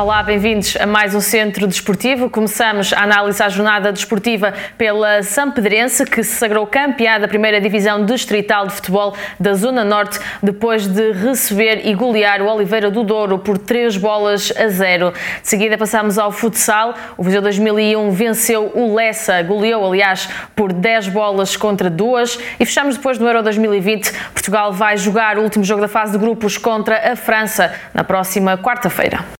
Olá, bem-vindos a mais um Centro Desportivo. Começamos a análise à jornada desportiva pela Sampedrense, que se sagrou campeã da primeira divisão distrital de futebol da Zona Norte, depois de receber e golear o Oliveira do Douro por 3 bolas a 0. De seguida passamos ao futsal. O Viseu 2001 venceu o Lessa, goleou, aliás, por 10 bolas contra 2. E fechamos depois no Euro 2020. Portugal vai jogar o último jogo da fase de grupos contra a França na próxima quarta-feira.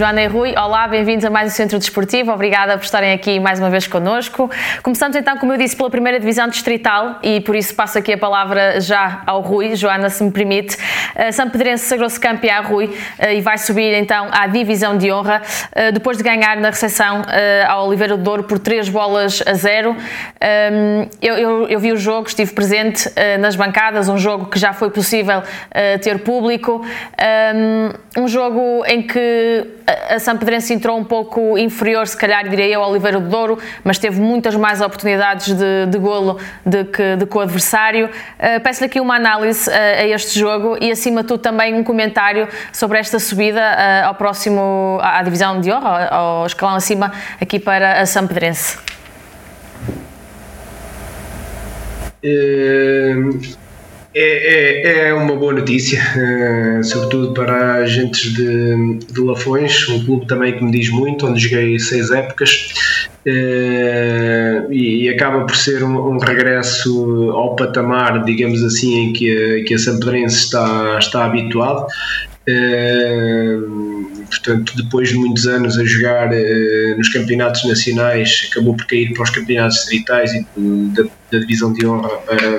Joana e Rui, olá, bem-vindos a mais um Centro Desportivo. Obrigada por estarem aqui mais uma vez connosco. Começamos então, como eu disse, pela primeira divisão distrital e por isso passo aqui a palavra já ao Rui. Joana, se me permite. Uh, São Pedrense sagrou-se campeão, Rui, uh, e vai subir então à divisão de honra uh, depois de ganhar na recepção ao Oliveira do Douro por 3 bolas a 0. Um, eu, eu, eu, vi o jogo, estive presente nas bancadas, um jogo que já foi possível ter público, um, um jogo em que a Sampedrense entrou um pouco inferior, se calhar diria eu, ao Oliveira do Douro, mas teve muitas mais oportunidades de, de golo de que, de que o adversário. Uh, Peço-lhe aqui uma análise uh, a este jogo e, acima de tudo, também um comentário sobre esta subida uh, ao próximo, à, divisão de honra, ao, ao escalão acima, aqui para a Sampedrense. É, é, é, uma boa notícia, uh, sobretudo para agentes de, de Lafões, um clube também que me diz muito, onde joguei seis épocas uh, e, e, acaba por ser um, um, regresso ao patamar, digamos assim, em que a, que a Sampedrense está, está habituado. Uh, portanto, depois de muitos anos a jogar nos campeonatos nacionais, acabou por cair para os campeonatos distritais e da, da divisão de honra para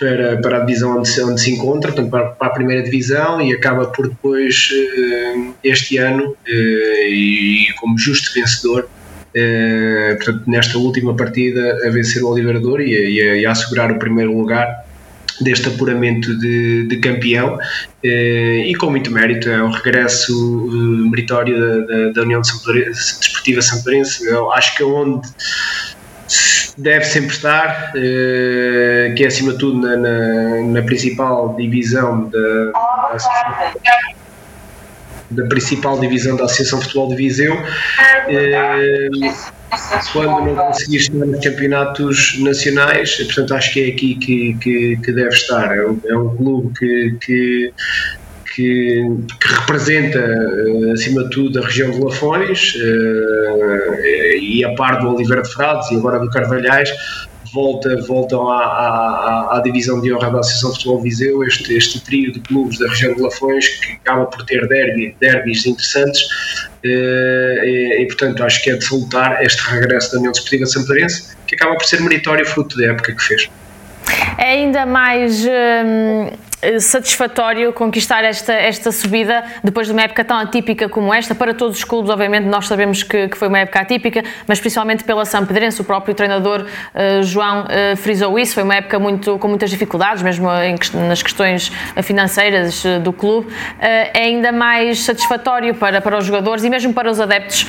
para, para a divisão onde se, onde se encontra, portanto, para, para a primeira divisão e acaba por depois, uh, este ano, uh, e como justo vencedor, uh, portanto, nesta última partida, a vencer o Oliverador e, e, a, e a assegurar o primeiro lugar deste apuramento de, de campeão e com muito mérito, é um regresso meritório da, da, da União Desportiva Santorense, acho que é onde deve sempre estar, uh, que é acima de tudo na, na, na principal divisão da, da, da, principal divisão da Associação Futebol de Viseu. Uh, quando não conseguir estar nos campeonatos nacionais, portanto acho que é aqui que, que, que deve estar. É um, é um clube que, que que, que, representa, uh, acima de tudo, a região de Lafões uh, e a par do Oliveira de Frades e agora do Carvalhais, volta, voltam à, à, à, divisão de honra da Associação de Futebol Viseu, este, este trio de clubes da região de Lafões que acaba por ter derby, derbys interessantes uh, e, e, portanto, acho que é de salutar este regresso da União Desportiva Samparense, que acaba por ser meritório fruto da época que fez. É ainda mais. Hum eh, satisfatório conquistar esta, esta subida depois de uma época tão atípica como esta. Para todos os clubes, obviamente, nós sabemos que, que foi uma época atípica, mas principalmente pela São Pedrense, o próprio treinador uh, João uh, frisou isso. Foi uma época muito, com muitas dificuldades, mesmo em, nas questões financeiras uh, do clube. é ainda mais satisfatório para, para os jogadores e mesmo para os adeptos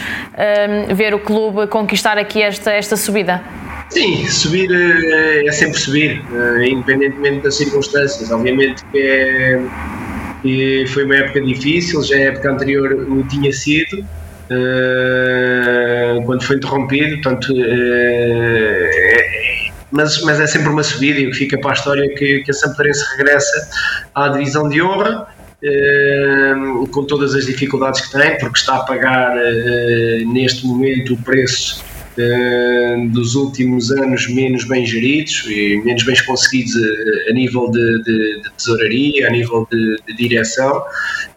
ver o clube conquistar aqui esta, esta subida. Sim, subir é, é sempre subir, é, independentemente das circunstâncias. Obviamente que, é, que, foi uma época difícil, já a época anterior o tinha sido, quando foi interrompido, portanto, é, mas, mas é sempre uma subida e o que fica para a história é que, que a Samparense regressa à divisão de honra. com todas as dificuldades que tem, porque está a pagar neste momento o preço dos últimos anos menos bem geridos e menos bem conseguidos a, a nível de, de, de, tesouraria, a nível de, de direção.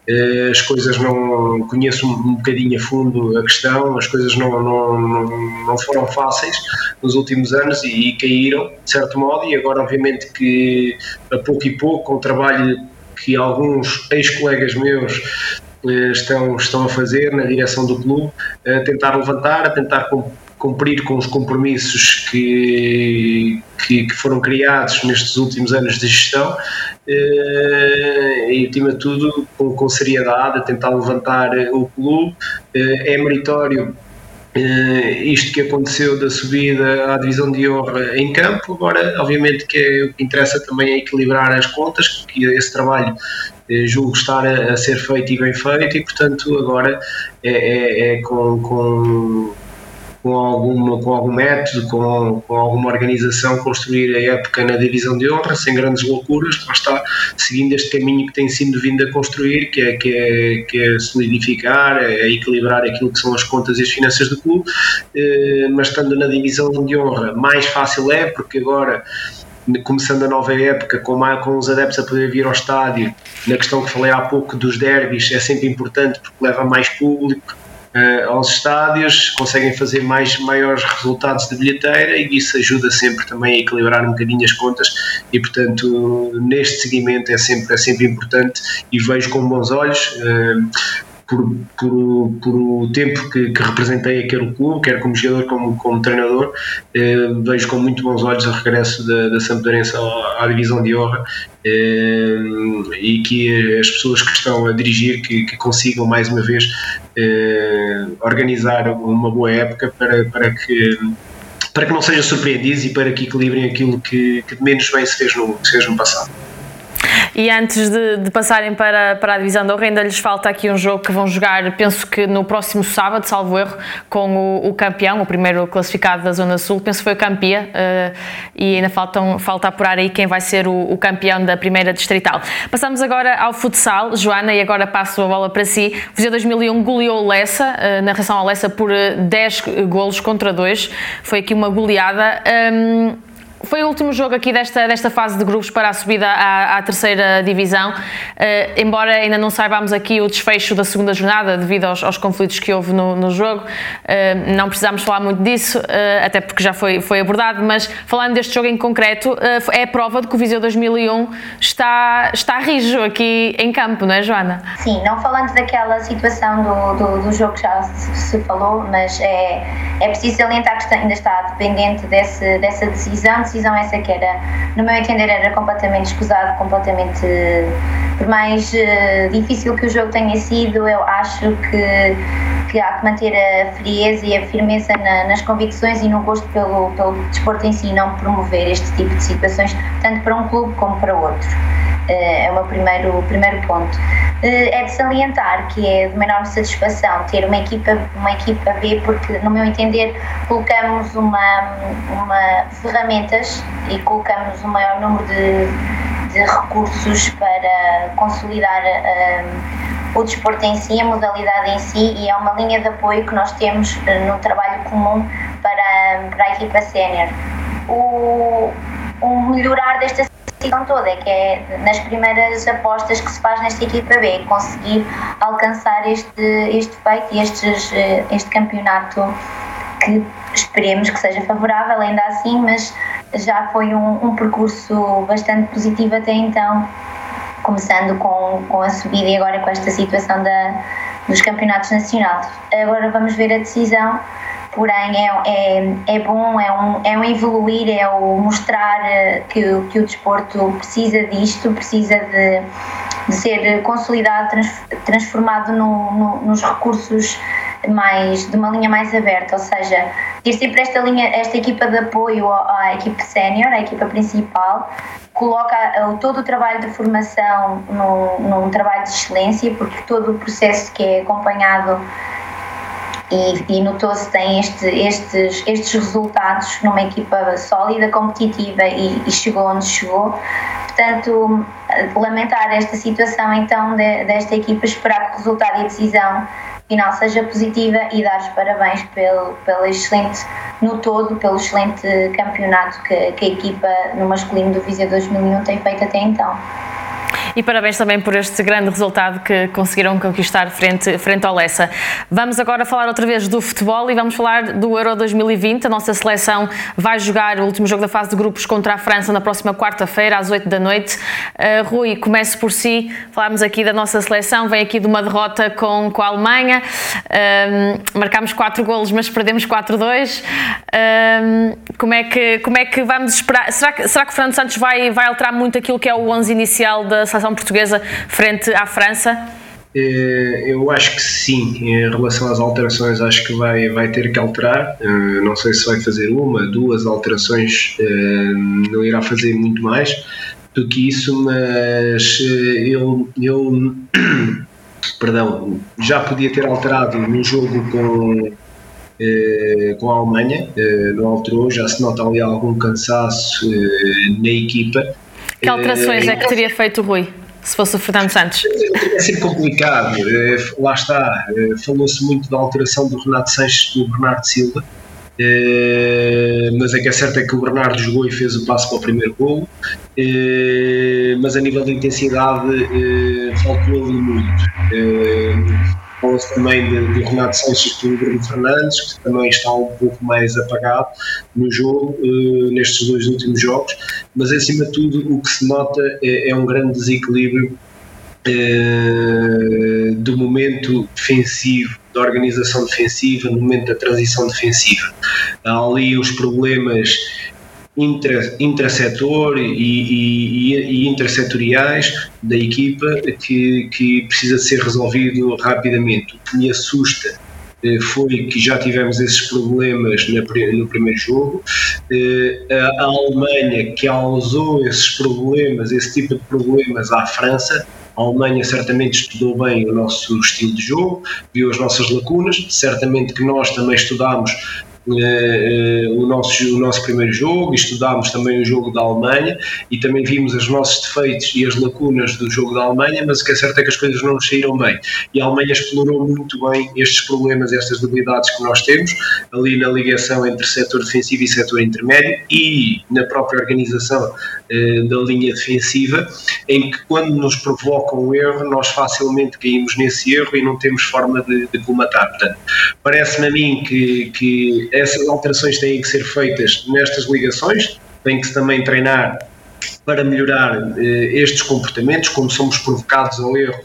Uh, as coisas não conheço um, bocadinho a fundo a questão, as coisas não, não, não, não foram fáceis nos últimos anos e, e caíram, de certo modo, e agora obviamente que a pouco e pouco, com o trabalho que alguns ex-colegas meus eh, estão, estão a fazer na direção do clube, a tentar levantar, a tentar cumprir com os compromissos que, que, que foram criados nestes últimos anos de gestão eh, e, acima de tudo, com, com seriedade, a tentar levantar o clube. É meritório isto que aconteceu da subida à divisão de honra em campo. Agora, obviamente, que é, o que interessa também é equilibrar as contas, que esse trabalho eh, julgo estar a, a, ser feito e bem feito, e portanto, agora é, é, é com, com com, alguma, com algum método, com, com alguma organização, construir a época na divisão de honra, sem grandes loucuras, lá está, seguindo este caminho que tem sido vindo a construir, que é, que é, que é solidificar, é equilibrar aquilo que são as contas e as finanças do clube, eh, mas estando na divisão de honra, mais fácil é, porque agora começando a nova época, com, com os adeptos a poder vir ao estádio, na questão que falei há pouco dos derbys, é sempre importante porque leva mais público, uh, aos estádios, conseguem fazer mais, maiores resultados de bilheteira e isso ajuda sempre também a equilibrar um bocadinho as contas e portanto neste seguimento é sempre, é sempre importante e vejo com bons olhos uh, por, por, por o tempo que, que, representei aquele clube, quer como jogador como, como treinador, eh, vejo com muito bons olhos o regresso da, da Sampdorense à, à, divisão de honra eh, e que as pessoas que estão a dirigir que, que consigam mais uma vez eh, organizar uma boa época para, para que para que não sejam surpreendidos e para que equilibrem aquilo que, que menos bem se fez no, se fez no passado. E antes de, de, passarem para, para a divisão honra, ainda lhes falta aqui um jogo que vão jogar, penso que no próximo sábado, salvo erro, com o, o campeão, o primeiro classificado da Zona Sul, penso que foi o Campia, uh, e ainda faltam, falta apurar aí quem vai ser o, o, campeão da primeira distrital. Passamos agora ao futsal, Joana, e agora passo a bola para si. O Viseu 2001 goleou Lessa, uh, na reação ao Lessa, por 10 uh, golos contra 2, foi aqui uma goleada. Um, foi o último jogo aqui desta, desta fase de grupos para a subida à, à terceira divisão, uh, embora ainda não saibamos aqui o desfecho da segunda jornada devido aos, aos conflitos que houve no, no jogo, uh, não precisamos falar muito disso, uh, até porque já foi, foi abordado, mas falando deste jogo em concreto, é a prova de que o Viseu 2001 está, está rijo aqui em campo, não é Joana? Sim, não falando daquela situação do, do, do jogo que já se, se, falou, mas é, é preciso salientar que ainda está dependente desse, dessa decisão decisão essa que era, no meu entender, era completamente escusado, completamente. Por mais uh, difícil que o jogo tenha sido, eu acho que, que há que manter a frieza e a firmeza na, nas convicções e no gosto pelo, pelo desporto em si, não promover este tipo de situações, tanto para um clube como para outro. Eh, é o meu primeiro, primeiro ponto. Eh, é de salientar que é de uma enorme satisfação ter uma equipa, uma equipa B, porque, no meu entender, colocamos uma, uma ferramentas e colocamos o um maior número de, de recursos para consolidar um, eh, o desporto em si, a modalidade em si, e é uma linha de apoio que nós temos no trabalho comum para, para a equipa sénior. O, o melhorar desta decisão toda, é que é nas primeiras apostas que se faz nesta equipa B, conseguir alcançar este, este feito e estes, eh, este campeonato que esperemos que seja favorável ainda assim, mas já foi um, um percurso bastante positivo até então, começando com, com a subida e agora com esta situação da, dos campeonatos nacionais. Agora vamos ver a decisão porém é, é, é bom, é um, é um evoluir, é o mostrar eh, que, que o desporto precisa disto, precisa de, de ser consolidado, trans, transformado no, no, nos recursos mais de uma linha mais aberta, ou seja, ter sempre esta linha, esta equipa de apoio à, equipa sénior, à equipa principal, coloca todo o trabalho de formação num, num trabalho de excelência, porque todo o processo que é acompanhado e, e notou-se tem este, estes, estes resultados numa equipa sólida, competitiva e, e, chegou onde chegou. Portanto, lamentar esta situação então de, desta equipa, esperar que o resultado e a decisão final seja positiva e dar os parabéns pelo, pelo excelente, no todo, pelo excelente campeonato que, que a equipa no masculino do Viseu 2001 tem feito até então. E parabéns também por este grande resultado que conseguiram conquistar frente, frente ao Lessa. Vamos agora falar outra vez do futebol e vamos falar do Euro 2020. A nossa seleção vai jogar o último jogo da fase de grupos contra a França na próxima quarta-feira, às 8 da noite. Uh, Rui, comece por si. Falámos aqui da nossa seleção, vem aqui de uma derrota com, com a Alemanha. Uh, marcámos 4 golos, mas perdemos 4-2. Uh, como, é que, como é que vamos esperar? Será que, será que o Fernando Santos vai, vai alterar muito aquilo que é o 11 inicial da seleção portuguesa frente à França? Eh, eu acho que sim, em relação às alterações, acho que vai, vai ter que alterar. Eh, não sei se vai fazer uma, duas alterações, eh, não irá fazer muito mais do que isso, mas eu, eu perdão, já podia ter alterado no jogo com, com a Alemanha, não alterou, já se nota ali algum cansaço na equipa. Que alterações é que teria feito o Rui? se fosse o Fernando Santos? É sempre complicado, eh, lá está, eh, falou-se muito da alteração do Renato Sanches pelo Bernardo Silva, eh, mas é que é certo é que o Bernardo jogou e fez o passo para o primeiro golo, mas a nível de intensidade faltou ali muito Fala-se também de, de, Renato Sanches pelo Bruno Fernandes, que também está um pouco mais apagado no jogo, uh, nestes dois últimos jogos, mas acima de tudo o que se nota é, é um grande desequilíbrio uh, do momento defensivo, da organização defensiva, no momento da transição defensiva. Há ali os problemas intra, intrasetor e, e, e intrasetoriais da equipa que, que precisa ser resolvido rapidamente. O que me assusta eh, foi que já tivemos esses problemas no primeiro jogo. Eh, a Alemanha causou esses problemas, esse tipo de problemas à França. A Alemanha certamente estudou bem o nosso estilo de jogo, viu as nossas lacunas, certamente que nós também estudámos eh, o, nosso, o nosso primeiro jogo, estudámos também o jogo da Alemanha e também vimos os nossos defeitos e as lacunas do jogo da Alemanha, mas o que é certo é que as coisas não nos saíram bem. E a Alemanha explorou muito bem estes problemas, estas debilidades que nós temos, ali na ligação entre setor defensivo e setor intermédio e na própria organização da linha defensiva, em que quando nos provocam o erro, nós facilmente caímos nesse erro e não temos forma de, de colmatar. Portanto, parece-me a mim que, que essas alterações têm que ser feitas nestas ligações, tem que também treinar para melhorar eh, estes comportamentos, como somos provocados ao erro,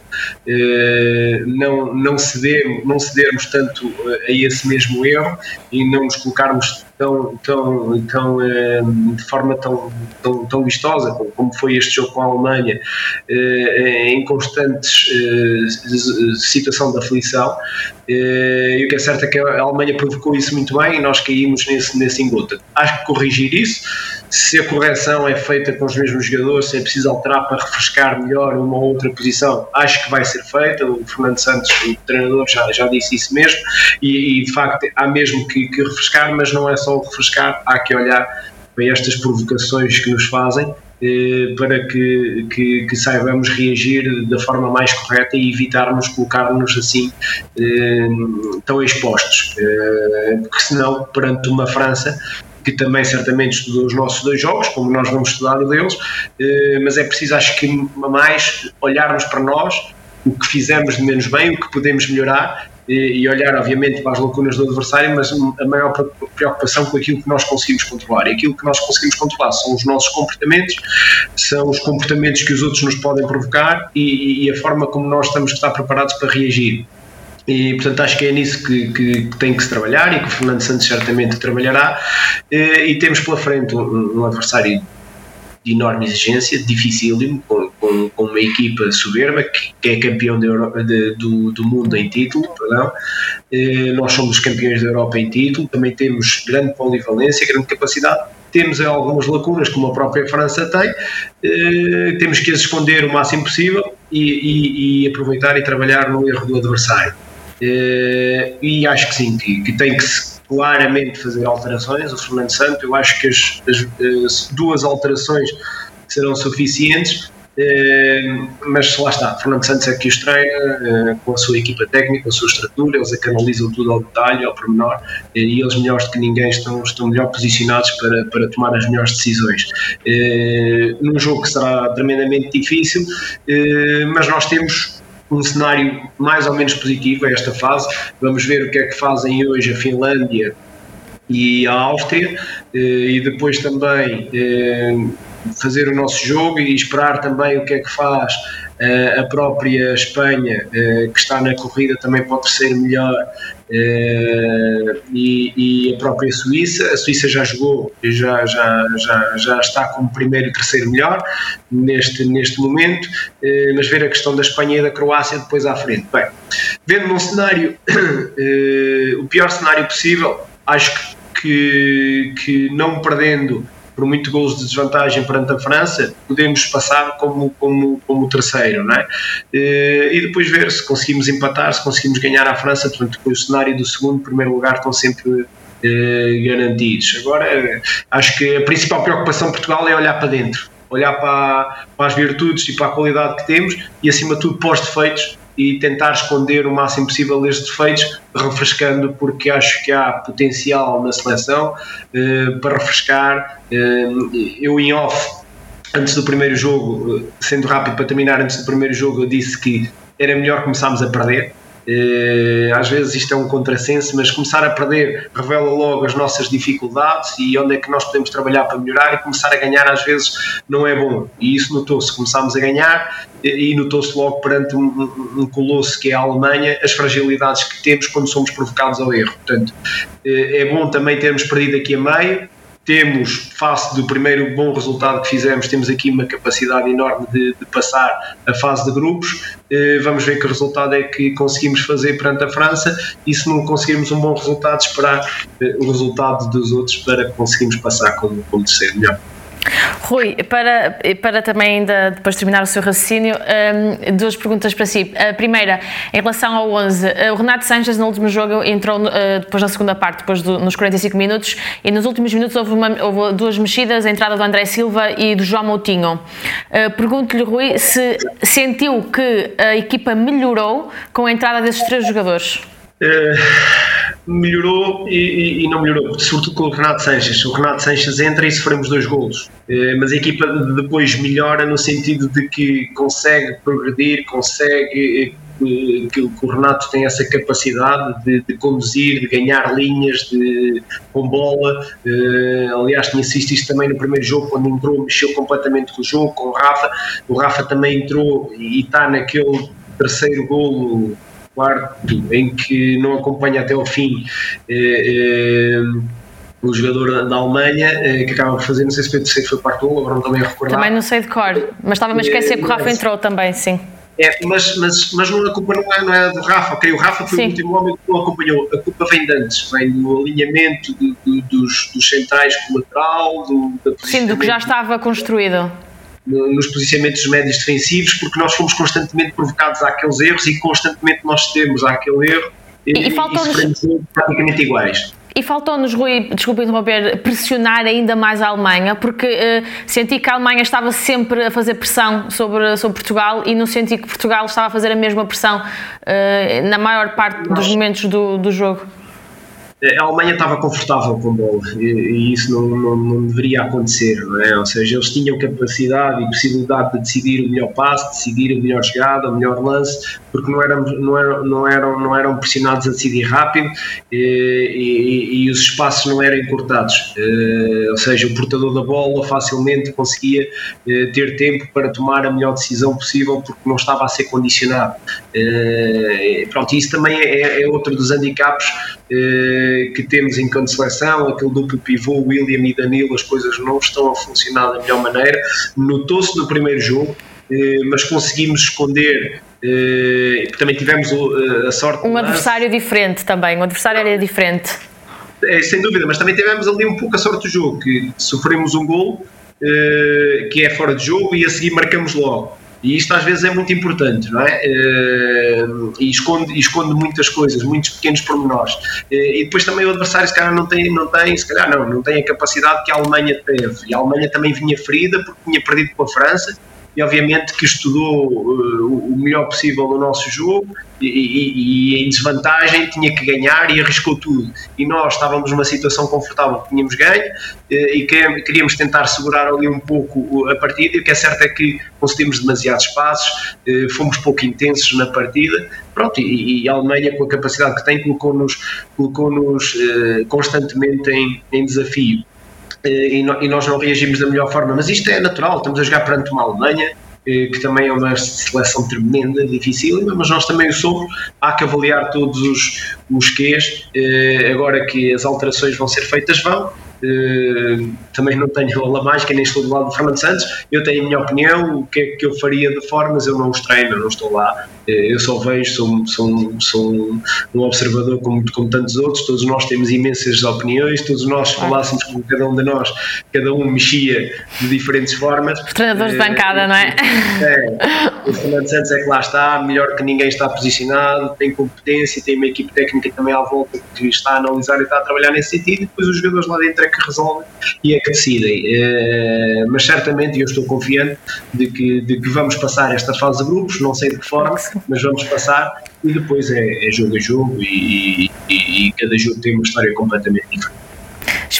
eh, não, não, não cedermos tanto eh, a esse mesmo erro e não nos colocarmos tão, tão, tão, eh, de forma tão, tão, tão vistosa como foi este jogo com a Alemanha, eh, em constantes eh, situação de aflição. E o que é certo é que a Alemanha provocou isso muito bem e nós caímos nesse, nesse engota. Acho que corrigir isso, se a correção é feita com os mesmos jogadores, se é preciso alterar para refrescar melhor uma ou outra posição, acho que vai ser feita. O Fernando Santos, o treinador, já, já disse isso mesmo, e, e de facto há mesmo que, que refrescar, mas não é só refrescar, há que olhar para estas provocações que nos fazem eh, para que, que, que, saibamos reagir da forma mais correta e evitarmos colocar-nos assim eh, tão expostos, eh, porque senão perante uma França que também certamente estudou os nossos dois jogos, como nós vamos estudar o deles, mas é preciso acho que mais olharmos para nós, o que fizemos de menos bem, o que podemos melhorar e, olhar, obviamente, para as lacunas do adversário, mas a maior preocupação com aquilo que nós conseguimos controlar. E aquilo que nós conseguimos controlar são os nossos comportamentos, são os comportamentos que os outros nos podem provocar e, e a forma como nós estamos que estar preparados para reagir. E, portanto, acho que é nisso que, que, que, tem que se trabalhar e que o Fernando Santos certamente trabalhará. E, e temos pela frente um, um adversário de enorme exigência, dificílimo, com, com, com, uma equipa soberba que, que é campeão Europa, de, do, do mundo em título, perdão. Eh, nós somos campeões da Europa em título, também temos grande polivalência, grande capacidade, temos algumas lacunas como a própria França tem, eh, temos que as esconder o máximo possível e, e, e aproveitar e trabalhar no erro do adversário. Eh, e acho que sim, que, que tem que se claramente fazer alterações. O Fernando Santos, eu acho que as, as, as duas alterações serão suficientes. mas lá está, Fernando Santos é que os treina, com a sua equipa técnica, a sua estrutura, eles analisam tudo ao detalhe, ao pormenor, e eles melhores do que ninguém estão, estão melhor posicionados para, para tomar as melhores decisões. Num jogo que será tremendamente difícil, mas nós temos um cenário mais ou menos positivo a esta fase. Vamos ver o que é que fazem hoje a Finlândia e a Áustria eh, e depois também eh, fazer o nosso jogo e esperar também o que é que faz eh, a própria Espanha, que está na corrida também o terceiro melhor, e, e, a própria Suíça. A Suíça já jogou, já, já, já, já está como primeiro e terceiro melhor neste, neste momento, mas ver a questão da Espanha e da Croácia depois à frente. Bem, vendo num cenário, o pior cenário possível, acho que, que não perdendo por muito gols de desvantagem perante a França, podemos passar como, como, como terceiro, não é? Eh, e depois ver se conseguimos empatar, se conseguimos ganhar a França, portanto, o cenário do segundo, primeiro lugar estão sempre eh, garantidos. Agora, acho que a principal preocupação de Portugal é olhar para dentro, olhar para, para as virtudes e para a qualidade que temos e, acima de tudo, para os defeitos e tentar esconder o máximo possível estes defeitos, refrescando, porque acho que há potencial na seleção eh, para refrescar. Eh, eu, em off, antes do primeiro jogo, eh, sendo rápido para terminar, antes do primeiro jogo, eu disse que era melhor começarmos a perder eh, às vezes isto é um contrassenso, mas começar a perder revela logo as nossas dificuldades e onde é que nós podemos trabalhar para melhorar e começar a ganhar às vezes não é bom. E isso notou-se, começámos a ganhar e notou-se logo perante um, um, colosso que é a Alemanha as fragilidades que temos quando somos provocados ao erro. Portanto, eh, é bom também termos perdido aqui a meio, temos, face do primeiro bom resultado que fizemos, temos aqui uma capacidade enorme de, de passar a fase de grupos. Eh, vamos ver que resultado é que conseguimos fazer perante a França e se não conseguirmos um bom resultado, esperar eh, o resultado dos outros para conseguirmos passar como, como terceiro melhor. Rui, para, para também ainda depois terminar o seu raciocínio, um, duas perguntas para si. A primeira, em relação ao 11, o Renato Sanches no último jogo entrou uh, depois na segunda parte, depois do, nos 45 minutos, e nos últimos minutos houve, uma, houve, duas mexidas, a entrada do André Silva e do João Moutinho. Uh, Pergunto-lhe, Rui, se sentiu que a equipa melhorou com a entrada desses três jogadores? Uh, melhorou e, e, não melhorou, sobretudo com o Renato Sanches. O Renato Sanches entra e sofremos dois golos, uh, mas a equipa depois melhora no sentido de que consegue progredir, consegue eh, que, o Renato tem essa capacidade de, de conduzir, de ganhar linhas de, com bola. Aliás, tinha assistido isto também no primeiro jogo, quando entrou, mexeu completamente com o jogo, com o Rafa. O Rafa também entrou e está naquele terceiro golo quarto em que não acompanha até ao fim eh, eh, o jogador da Alemanha eh, que acaba por fazer, não sei se foi terceiro foi quarto gol, agora não também a recordar. Também não sei de cor, mas estava-me a esquecer que o Rafa entrou também, sim. É, mas, mas, mas não, a culpa não é, não é do Rafa, ok? O Rafa foi Sim. o último homem que não acompanhou. A culpa vem de antes, vem do alinhamento do, do, dos, dos centrais colateral, do, da Sim, do que já estava construído nos posicionamentos médios defensivos, porque nós fomos constantemente provocados àqueles erros e constantemente nós temos àquele erro e, e, e praticamente iguais. E faltou-nos, Rui, desculpe interromper, pressionar ainda mais a Alemanha, porque uh, senti que a Alemanha estava sempre a fazer pressão sobre, sobre Portugal e não senti que Portugal estava a fazer a mesma pressão uh, na maior parte dos momentos do, do jogo a Alemanha estava confortável com bola e, e isso não, não, não, deveria acontecer, não é? Ou seja, eles tinham capacidade e possibilidade de decidir o melhor passe, decidir a melhor jogada, o melhor lance, porque não eram, não eram, não eram, não eram pressionados a decidir rápido e, e, e os espaços não eram encurtados. Eh, ou seja, o portador da bola facilmente conseguia eh, ter tempo para tomar a melhor decisão possível porque não estava a ser condicionado. Eh, pronto, isso também é, é outro dos handicaps eh, que temos enquanto seleção, aquele duplo pivô, William e Danilo, as coisas não estão a funcionar da melhor maneira. Notou-se no primeiro jogo, eh, mas conseguimos esconder. Eh, também tivemos a sorte. Um adversário diferente também, um adversário era diferente. É, sem dúvida, mas também tivemos ali um pouco a sorte do jogo, que sofremos um gol que é fora de jogo e a seguir marcamos logo. E isto às vezes é muito importante, não é? Eh, e esconde, esconde muitas coisas, muitos pequenos pormenores. Eh, e depois também o adversário, se calhar, não tem, não tem, se calhar não, não tem a capacidade que a Alemanha teve. E a Alemanha também vinha ferida porque tinha perdido com a França e obviamente que estudou uh, o melhor possível no nosso jogo e, e, e, em desvantagem tinha que ganhar e arriscou tudo. E nós estávamos numa situação confortável, tínhamos ganho uh, e queríamos tentar segurar ali um pouco a partida. E o que é certo é que conseguimos demasiados passos, uh, fomos pouco intensos na partida. Pronto, e, e a Alemanha, com a capacidade que tem, colocou-nos colocou -nos, constantemente em, em desafio. Eh, e, nós não reagimos da melhor forma. Mas isto é natural, estamos a jogar perante uma Alemanha eh, que também é uma seleção tremenda, difícil, mas nós também o somos. Há que avaliar todos os, os quês. Eh, agora que as alterações vão ser feitas, vão. Uh, também não tenho a mágica, nem estou do lado do Fernando Santos. Eu tenho a minha opinião, o que é que eu faria de formas, eu não os treino, não estou lá. Uh, eu só vejo, sou, sou, sou um observador como, como tantos outros. Todos nós temos imensas opiniões, todos nós falássemos com cada um de nós, cada um mexia de diferentes formas. Os treinadores de bancada, não é? é? O Fernando Santos é que lá está, melhor que ninguém está posicionado, tem competência, tem uma equipe técnica também à volta que está a analisar e está a trabalhar nesse sentido, e depois os jogadores lá dentro é que resolvem e é que decidem. Uh, mas certamente eu estou confiante de que, de que vamos passar esta fase de grupos, não sei de que forma, mas vamos passar e depois é, é jogo a jogo e, e, e cada jogo tem uma história completamente diferente.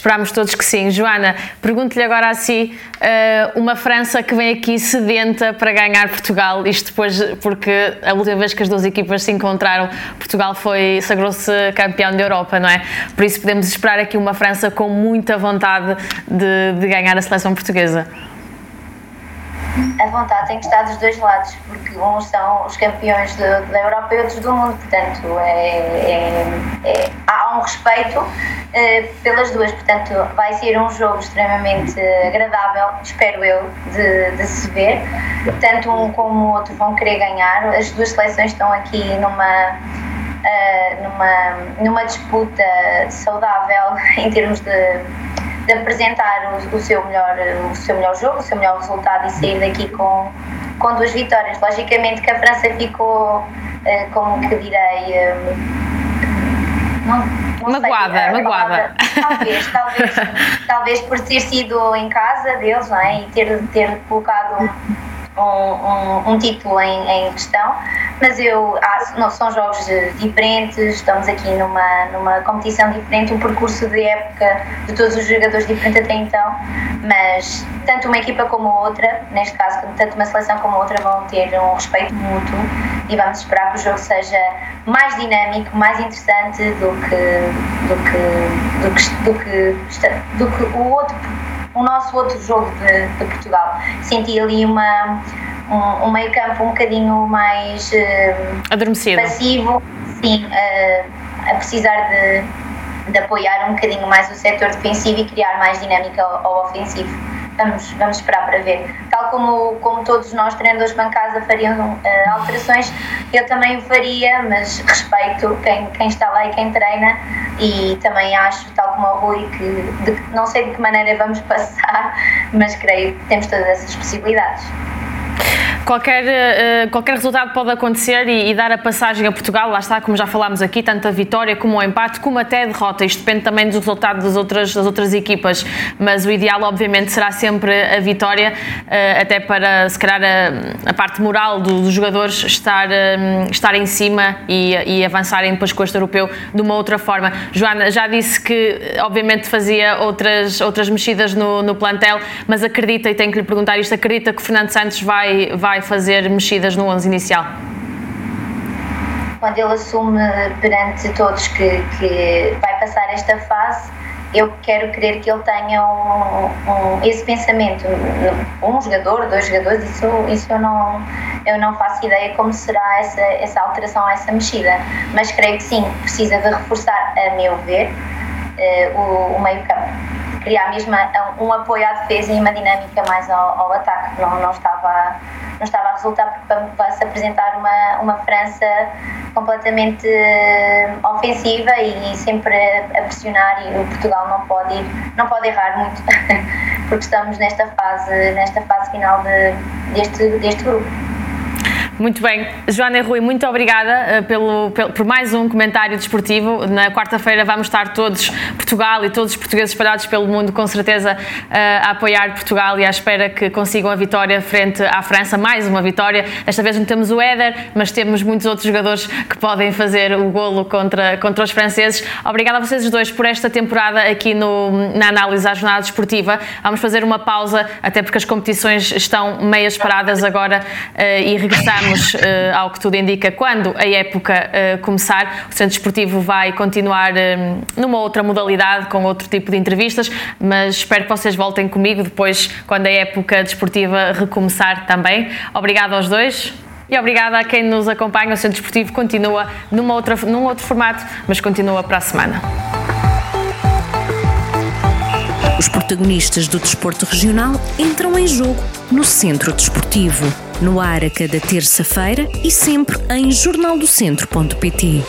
Esperamos todos que sim. Joana, pergunto-lhe agora a si, eh, uma França que vem aqui sedenta para ganhar Portugal, isto depois porque a última vez que as duas equipas se encontraram, Portugal foi sagrou-se campeão da Europa, não é? Por isso podemos esperar aqui uma França com muita vontade de, de ganhar a seleção portuguesa a vontade tem que estar dos dois lados, porque uns são os campeões de, da Europa e outros do mundo, portanto é, é, é, há um respeito eh, pelas duas, portanto vai ser um jogo extremamente agradável, espero eu, de, de se ver. Tanto um como o outro vão querer ganhar, as duas seleções estão aqui numa. Uh, numa, numa disputa saudável em termos de, de apresentar o, o, seu melhor, o seu melhor jogo, o seu melhor resultado e sair daqui com, com duas vitórias. Logicamente que a França ficou, uh, como que direi, uh, não, não magoada, sei, magoada. Talvez, talvez, talvez por ter sido em casa deles não é? e ter, ter colocado um, um, título em, em questão mas eu não, são jogos diferentes, estamos aqui numa, numa competição diferente, um percurso de época de todos os jogadores diferente até então, mas tanto uma equipa como outra, neste caso, tanto uma seleção como outra vão ter um respeito mútuo e vamos esperar que o jogo seja mais dinâmico, mais interessante do que do que do que, do que, do que o outro o nosso outro jogo de, de Portugal. Senti ali uma um, um meio campo um bocadinho mais uh, adormecido, passivo, sim, uh, a precisar de, de apoiar um bocadinho mais o setor defensivo e criar mais dinâmica ao, ao ofensivo. Vamos, vamos esperar para ver. Tal como, como todos nós, treinadores bancada, fariam uh, alterações, eu também faria, mas respeito quem, quem está lá e quem treina e também acho, tal como o Rui, que de, não sei de que maneira vamos passar, mas creio que temos todas essas possibilidades. Qualquer, uh, qualquer resultado pode acontecer e, e, dar a passagem a Portugal, lá está, como já falámos aqui, tanto a vitória como o empate, como até a derrota. Isto depende também dos resultados das outras, das outras equipas, mas o ideal, obviamente, será sempre a vitória, uh, até para, se calhar, a, a parte moral do, dos jogadores estar, estar em cima e, e avançarem depois com este europeu de uma outra forma. Joana, já disse que, obviamente, fazia outras, outras mexidas no, no plantel, mas acredita, e tenho que lhe perguntar isto, acredita que Fernando Santos vai, vai vai fazer mexidas no 11 inicial? Quando ele assume perante todos que, que vai passar esta fase, eu quero crer que ele tenha um, um, esse pensamento. Um jogador, dois jogadores, isso, isso eu, não, eu não faço ideia como será essa, essa alteração, essa mexida. Mas creio que sim, precisa de reforçar, a meu ver, uh, o, o meio-campo criar mesmo um apoio à defesa e uma dinâmica mais ao, ao ataque. Não, não, estava, não estava a resultar porque vai-se apresentar uma, uma França completamente eh, ofensiva e sempre a pressionar e o Portugal não pode, ir, não pode errar muito porque estamos nesta fase, nesta fase final de, deste, deste grupo. Muito bem. Joana e Rui, muito obrigada uh, pelo, pelo, por mais um comentário desportivo. Na quarta-feira vamos estar todos, Portugal e todos os portugueses espalhados pelo mundo, com certeza, uh, a apoiar Portugal e à espera que consigam a vitória frente à França. Mais uma vitória. Desta vez não temos o Éder, mas temos muitos outros jogadores que podem fazer o golo contra, contra os franceses. Obrigada a vocês dois por esta temporada aqui no, na análise à jornada desportiva. Vamos fazer uma pausa, até porque as competições estão meias paradas agora uh, e regressamos, uh, ao que tudo indica, quando a época uh, começar. O Centro Desportivo vai continuar numa outra modalidade, com outro tipo de entrevistas, mas espero que vocês voltem comigo depois, quando a época desportiva recomeçar também. Obrigada aos dois. E obrigada a quem nos acompanha. O Centro Desportivo continua numa outra, num outro formato, mas continua para a semana. Os protagonistas do desporto regional entram em jogo no Centro Desportivo, no ar a cada terça-feira e sempre em jornaldocentro.pt.